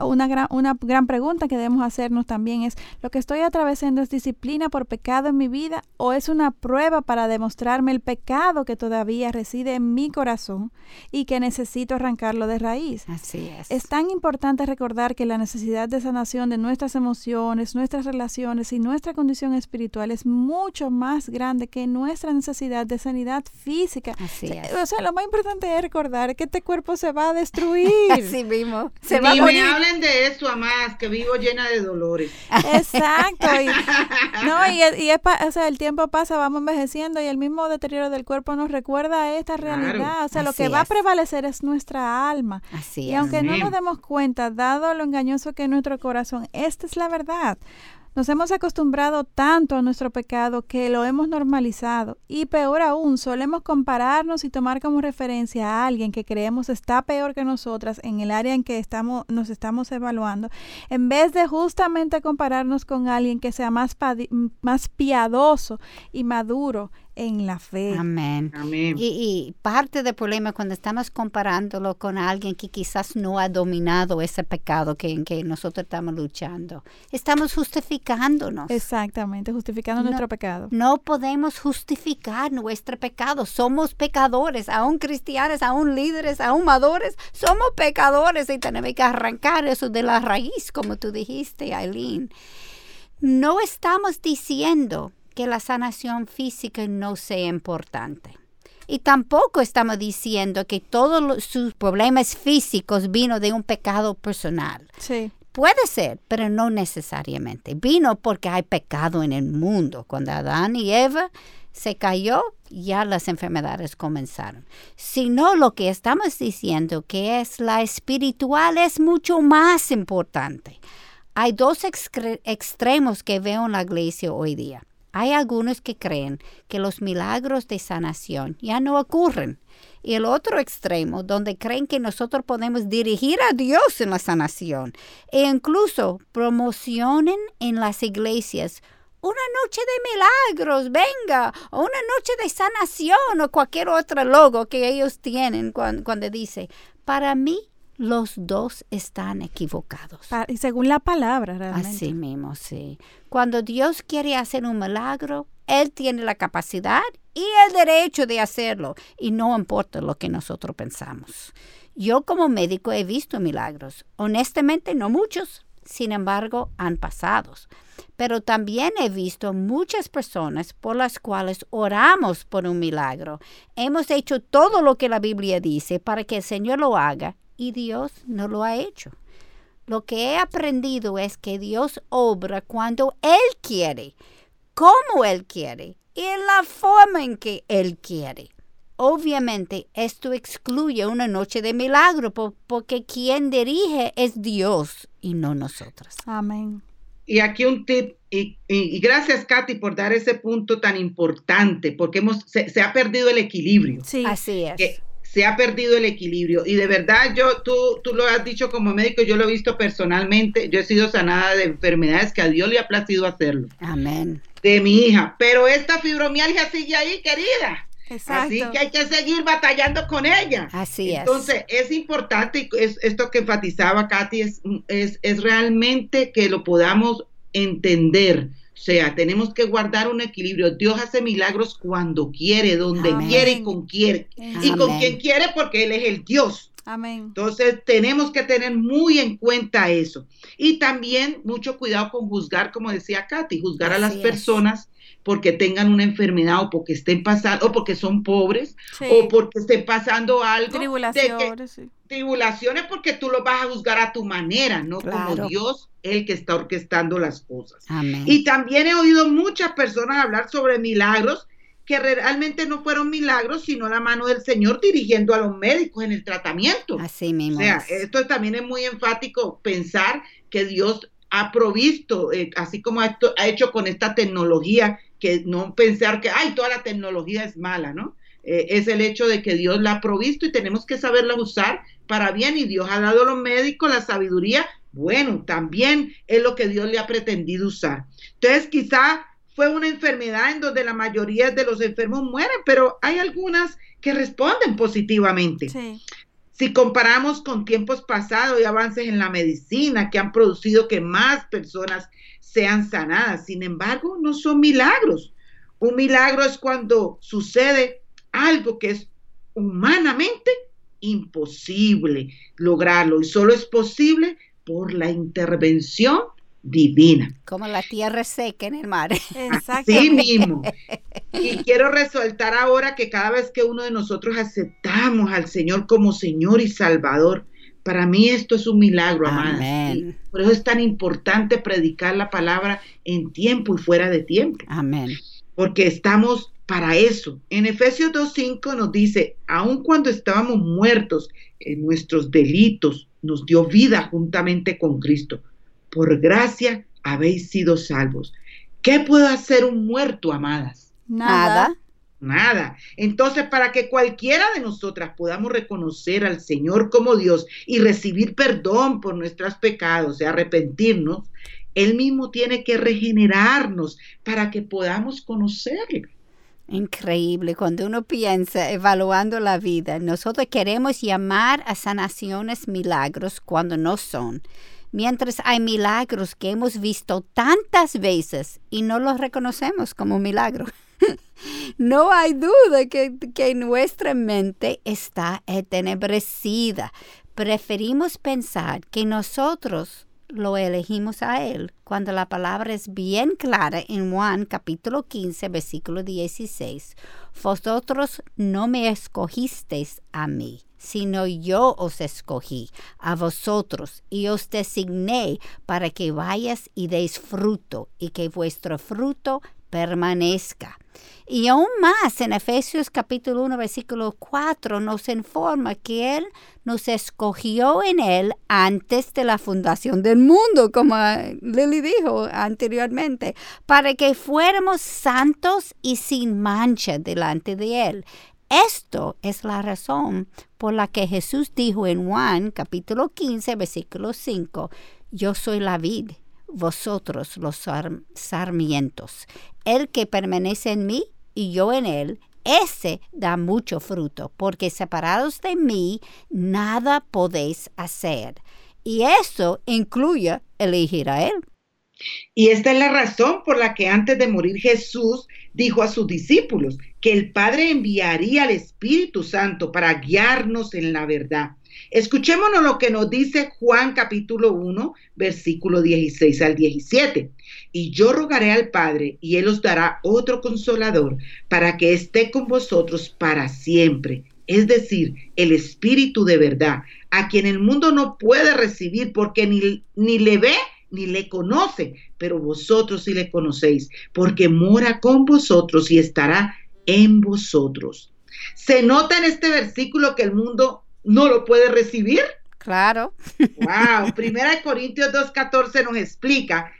una, gran, una gran pregunta que debemos hacernos también es, ¿lo que estoy atravesando es disciplina por pecado en mi vida o es una prueba para demostrarme el pecado que todavía reside en mi corazón y que necesito arrancarlo de raíz? Así es. Es tan importante recordar que la necesidad de sanación de nuestras emociones, nuestras relaciones y nuestra condición espiritual es mucho más grande que nuestra necesidad de sanidad física. Así es. O sea, lo más importante es recordar que este cuerpo se va a *laughs* destruir. Así mismo. Se va a morir. me hablen de eso, más que vivo llena de dolores. Exacto. Y, *laughs* no, y, y es o sea, el tiempo pasa, vamos envejeciendo y el mismo deterioro del cuerpo nos recuerda a esta realidad. O sea, lo que va a prevalecer es nuestra alma. Así y aunque no nos demos cuenta, dado lo engañoso que es nuestro corazón, esta es la verdad. Nos hemos acostumbrado tanto a nuestro pecado que lo hemos normalizado. Y peor aún, solemos compararnos y tomar como referencia a alguien que creemos está peor que nosotras en el área en que estamos, nos estamos evaluando, en vez de justamente compararnos con alguien que sea más, más piadoso y maduro en la fe. Amén. Y, parte del problema cuando estamos comparándolo con alguien que quizás no ha dominado ese pecado que, en que nosotros estamos luchando, estamos justificándonos. Exactamente, justificando nuestro pecado. No podemos justificar nuestro pecado. Somos pecadores, aún cristianos, aún líderes, aún madores, somos pecadores y tenemos que arrancar eso de la raíz, como tú dijiste, Aileen. No estamos diciendo que la sanación física no sea importante. Y tampoco estamos diciendo que todos sus problemas físicos vino de un pecado personal. Sí. Puede ser, pero no necesariamente. Vino porque hay pecado en el mundo. Cuando Adán y Eva se cayó, ya las enfermedades comenzaron. Sino lo que estamos diciendo que es la espiritual es mucho más importante. Hay dos extremos que veo en la iglesia hoy día. Hay algunos que creen que los milagros de sanación ya no ocurren. Y el otro extremo, donde creen que nosotros podemos dirigir a Dios en la sanación e incluso promocionen en las iglesias una noche de milagros, venga, o una noche de sanación o cualquier otro logo que ellos tienen cuando, cuando dice, para mí los dos están equivocados. Y según la palabra, realmente. Así mismo, sí. Cuando Dios quiere hacer un milagro, Él tiene la capacidad y el derecho de hacerlo, y no importa lo que nosotros pensamos. Yo como médico he visto milagros. Honestamente, no muchos, sin embargo, han pasado. Pero también he visto muchas personas por las cuales oramos por un milagro. Hemos hecho todo lo que la Biblia dice para que el Señor lo haga y Dios no lo ha hecho. Lo que he aprendido es que Dios obra cuando Él quiere, como Él quiere y en la forma en que Él quiere. Obviamente esto excluye una noche de milagro porque quien dirige es Dios y no nosotros. Amén. Y aquí un tip, y, gracias Katy por dar ese punto tan importante, porque hemos, se, ha perdido el equilibrio. Sí, así es se ha perdido el equilibrio. Y de verdad, yo, tú, tú lo has dicho como médico, yo lo he visto personalmente, yo he sido sanada de enfermedades que a Dios le ha placido hacerlo. Amén. De mi hija. Pero esta fibromialgia sigue ahí, querida. Así que hay que seguir batallando con ella. Así es. Entonces, es importante, es, esto que enfatizaba Katy, es, es, es realmente que lo podamos entender. O sea, tenemos que guardar un equilibrio. Dios hace milagros cuando quiere, donde quiere y con quiere. Y con quien quiere porque Él es el Dios. Amén. Entonces tenemos que tener muy en cuenta eso. Y también mucho cuidado con juzgar, como decía Katy, juzgar a las personas porque tengan una enfermedad o porque estén pasando, o porque son pobres, o porque estén pasando algo. Tribulaciones. Tribulaciones porque tú lo vas a juzgar a tu manera, no como Dios, el que está orquestando las cosas. Y también he oído muchas personas hablar sobre milagros que realmente no fueron milagros, sino la mano del Señor dirigiendo a los médicos en el tratamiento. Así mismo. O sea, esto también es muy enfático pensar que Dios ha provisto, eh, así como ha, hecho con esta tecnología, que no pensar que, ay, toda la tecnología es mala, ¿no? Eh, es el hecho de que Dios la ha provisto y tenemos que saberla usar para bien y Dios ha dado a los médicos la sabiduría, bueno, también es lo que Dios le ha pretendido usar. Entonces, quizá fue una enfermedad en donde la mayoría de los enfermos mueren, pero hay algunas que responden positivamente. Si comparamos con tiempos pasados y avances en la medicina que han producido que más personas sean sanadas, sin embargo, no son milagros. Un milagro es cuando sucede algo que es humanamente imposible lograrlo y solo es posible por la intervención divina. Como la tierra seca en el mar. Así mismo. Y quiero resaltar ahora que cada vez que uno de nosotros aceptamos al Señor como Señor y Salvador, para mí esto es un milagro, amada. Por eso es tan importante predicar la palabra en tiempo y fuera de tiempo. Amén. Porque estamos para eso. En Efesios 2.5 nos dice, aun cuando estábamos muertos en nuestros delitos, nos dio vida juntamente con Cristo por gracia habéis sido salvos. ¿Qué puede hacer un muerto, amadas? Nada. Nada. Entonces, para que cualquiera de nosotras podamos reconocer al Señor como Dios y recibir perdón por nuestros pecados y arrepentirnos, Él mismo tiene que regenerarnos para que podamos conocerle. Increíble, cuando uno piensa evaluando la vida, nosotros queremos llamar a sanaciones milagros cuando no son mientras hay milagros que hemos visto tantas veces y no los reconocemos como milagro. *laughs* no hay duda que, que nuestra mente está entenebrecida. Preferimos pensar que nosotros lo elegimos a Él, cuando la palabra es bien clara en Juan capítulo 15, versículo 16. Vosotros no me escogisteis a mí, sino yo os escogí a vosotros y os designé para que vayas y deis fruto y que vuestro fruto permanezca. Y aún más en Efesios capítulo 1 versículo 4 nos informa que Él nos escogió en Él antes de la fundación del mundo, como Lily dijo anteriormente, para que fuéramos santos y sin mancha delante de Él. Esto es la razón por la que Jesús dijo en Juan capítulo 15 versículo 5, yo soy la vid, vosotros los sarmientos. El que permanece en mí y yo en él, ese da mucho fruto, porque separados de mí nada podéis hacer. Y eso incluye elegir a él. Y esta es la razón por la que antes de morir Jesús dijo a sus discípulos que el Padre enviaría al Espíritu Santo para guiarnos en la verdad. Escuchémonos lo que nos dice Juan capítulo 1, versículo 16 al 17. Y yo rogaré al Padre y Él os dará otro consolador para que esté con vosotros para siempre. Es decir, el Espíritu de verdad, a quien el mundo no puede recibir porque ni, ni le ve ni le conoce, pero vosotros sí le conocéis, porque mora con vosotros y estará en vosotros. ¿Se nota en este versículo que el mundo no lo puede recibir? Claro. Wow, *laughs* Primera de Corintios 2.14 nos explica,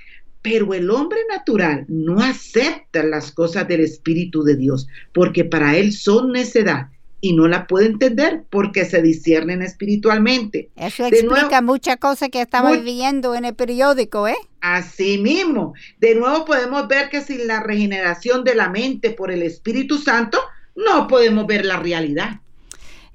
pero el hombre natural no acepta las cosas del Espíritu de Dios, porque para él son necedad y no la puede entender porque se disciernen espiritualmente. Eso explica muchas cosas que estamos viendo en el periódico, ¿eh? Así mismo. De nuevo podemos ver que sin la regeneración de la mente por el Espíritu Santo, no podemos ver la realidad.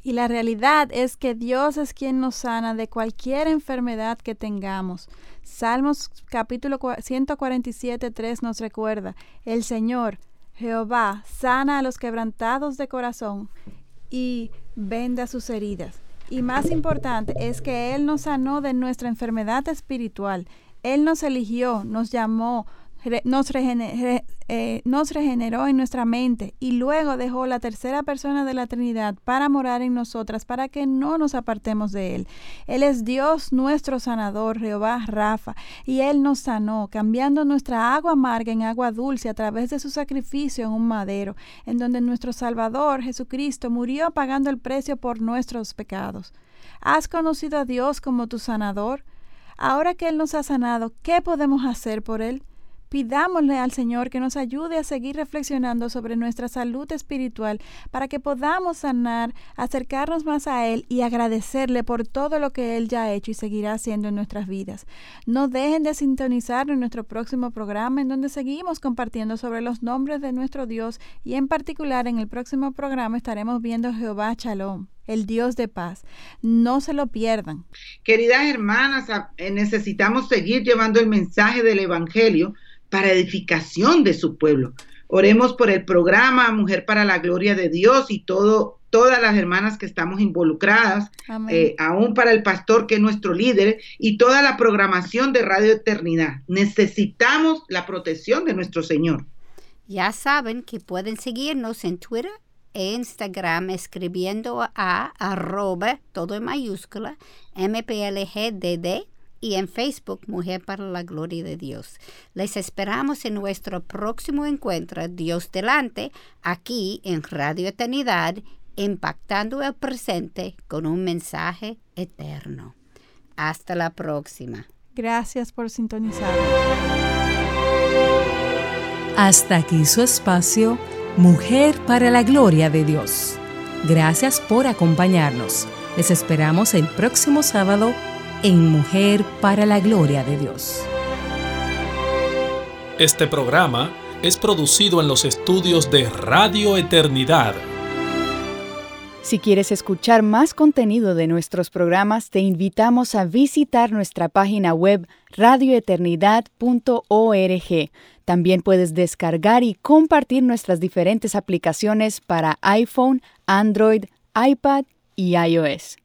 Y la realidad es que Dios es quien nos sana de cualquier enfermedad que tengamos. Salmos capítulo 147, 3 nos recuerda, el Señor, Jehová, sana a los quebrantados de corazón y venda sus heridas. Y más importante es que Él nos sanó de nuestra enfermedad espiritual. Él nos eligió, nos llamó, nos, eh, nos, regeneró en nuestra mente y luego dejó la tercera persona de la Trinidad para morar en nosotras, para que no nos apartemos de Él. Él es Dios nuestro sanador, Jehová Rafa, y Él nos sanó, cambiando nuestra agua amarga en agua dulce a través de su sacrificio en un madero, en donde nuestro Salvador Jesucristo murió pagando el precio por nuestros pecados. ¿Has conocido a Dios como tu sanador? Ahora que Él nos ha sanado, ¿qué podemos hacer por Él? Pidámosle al Señor que nos ayude a seguir reflexionando sobre nuestra salud espiritual para que podamos sanar, acercarnos más a Él y agradecerle por todo lo que Él ya ha hecho y seguirá haciendo en nuestras vidas. No dejen de sintonizar en nuestro próximo programa en donde seguimos compartiendo sobre los nombres de nuestro Dios y en particular en el próximo programa estaremos viendo Jehová Shalom el Dios de paz. No se lo pierdan. Queridas hermanas, eh, necesitamos seguir llevando el mensaje del Evangelio para edificación de su pueblo. Oremos por el programa Mujer para la Gloria de Dios y todo, todas las hermanas que estamos involucradas, eh, aún para el pastor que es nuestro líder y toda la programación de Radio Eternidad. Necesitamos la protección de nuestro Señor. Ya saben que pueden seguirnos en Twitter Instagram escribiendo a arroba, todo en mayúscula, mplgdd y en Facebook Mujer para la Gloria de Dios. Les esperamos en nuestro próximo encuentro Dios delante, aquí en Radio Eternidad, impactando el presente con un mensaje eterno. Hasta la próxima. Gracias por sintonizar. Hasta aquí su espacio, Mujer para la Gloria de Dios. Gracias por acompañarnos. Les esperamos el próximo sábado en Mujer para la Gloria de Dios. Este programa es producido en los estudios de Radio Eternidad. Si quieres escuchar más contenido de nuestros programas, te invitamos a visitar nuestra página web radioeternidad.org. También puedes descargar y compartir nuestras diferentes aplicaciones para iPhone, Android, iPad y iOS.